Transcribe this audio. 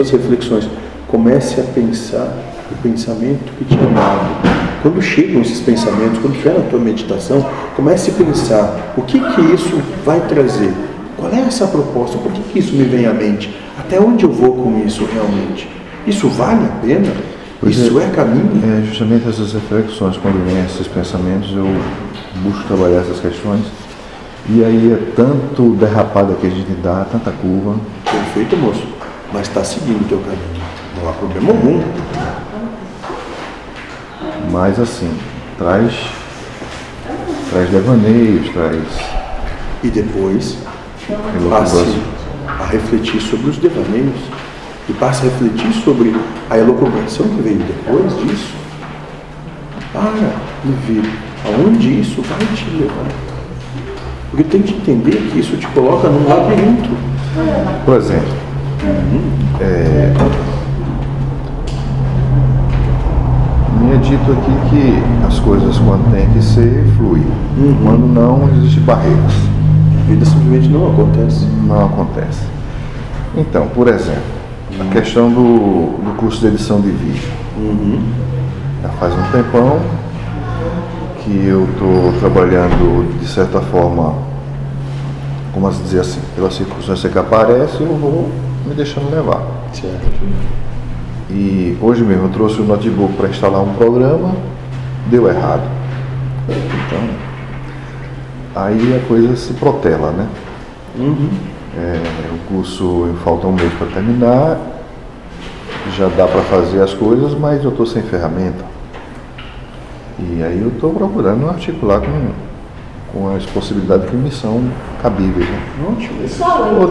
suas reflexões. Comece a pensar o pensamento que te é amado. Quando chegam esses pensamentos, quando estiver na tua meditação, comece a pensar o que que isso vai trazer. Qual é essa proposta? Por que, que isso me vem à mente? Até onde eu vou com isso realmente? Isso vale a pena? Pois isso é, caminho? É justamente essas reflexões, quando vêm esses pensamentos, eu busco trabalhar essas questões. E aí é tanto derrapada que a gente dá, tanta curva. Perfeito, moço. Mas está seguindo o teu caminho. Não há problema algum. Mas assim, traz, traz devaneios, traz. E depois passe a refletir sobre os devaneios e passe a refletir sobre a elocubração que veio depois disso. Para e ver aonde isso vai te levar. Porque tem que entender que isso te coloca num labirinto. Por exemplo, é, me é dito aqui que as coisas quando tem que ser, flui. Quando não, existe barreiras. A vida simplesmente não acontece. Não acontece. Então, por exemplo, a questão do, do curso de edição de vídeo. Já faz um tempão que eu estou trabalhando de certa forma, como se dizer assim, pelas circunstâncias que aparecem, eu vou me deixando levar. Certo. E hoje mesmo eu trouxe o notebook para instalar um programa, deu errado. Então, aí a coisa se protela, né? É, o curso falta um mês para terminar, já dá para fazer as coisas, mas eu estou sem ferramenta. E aí eu estou procurando articular com, com as possibilidades que me são cabíveis. Né? Ótimo.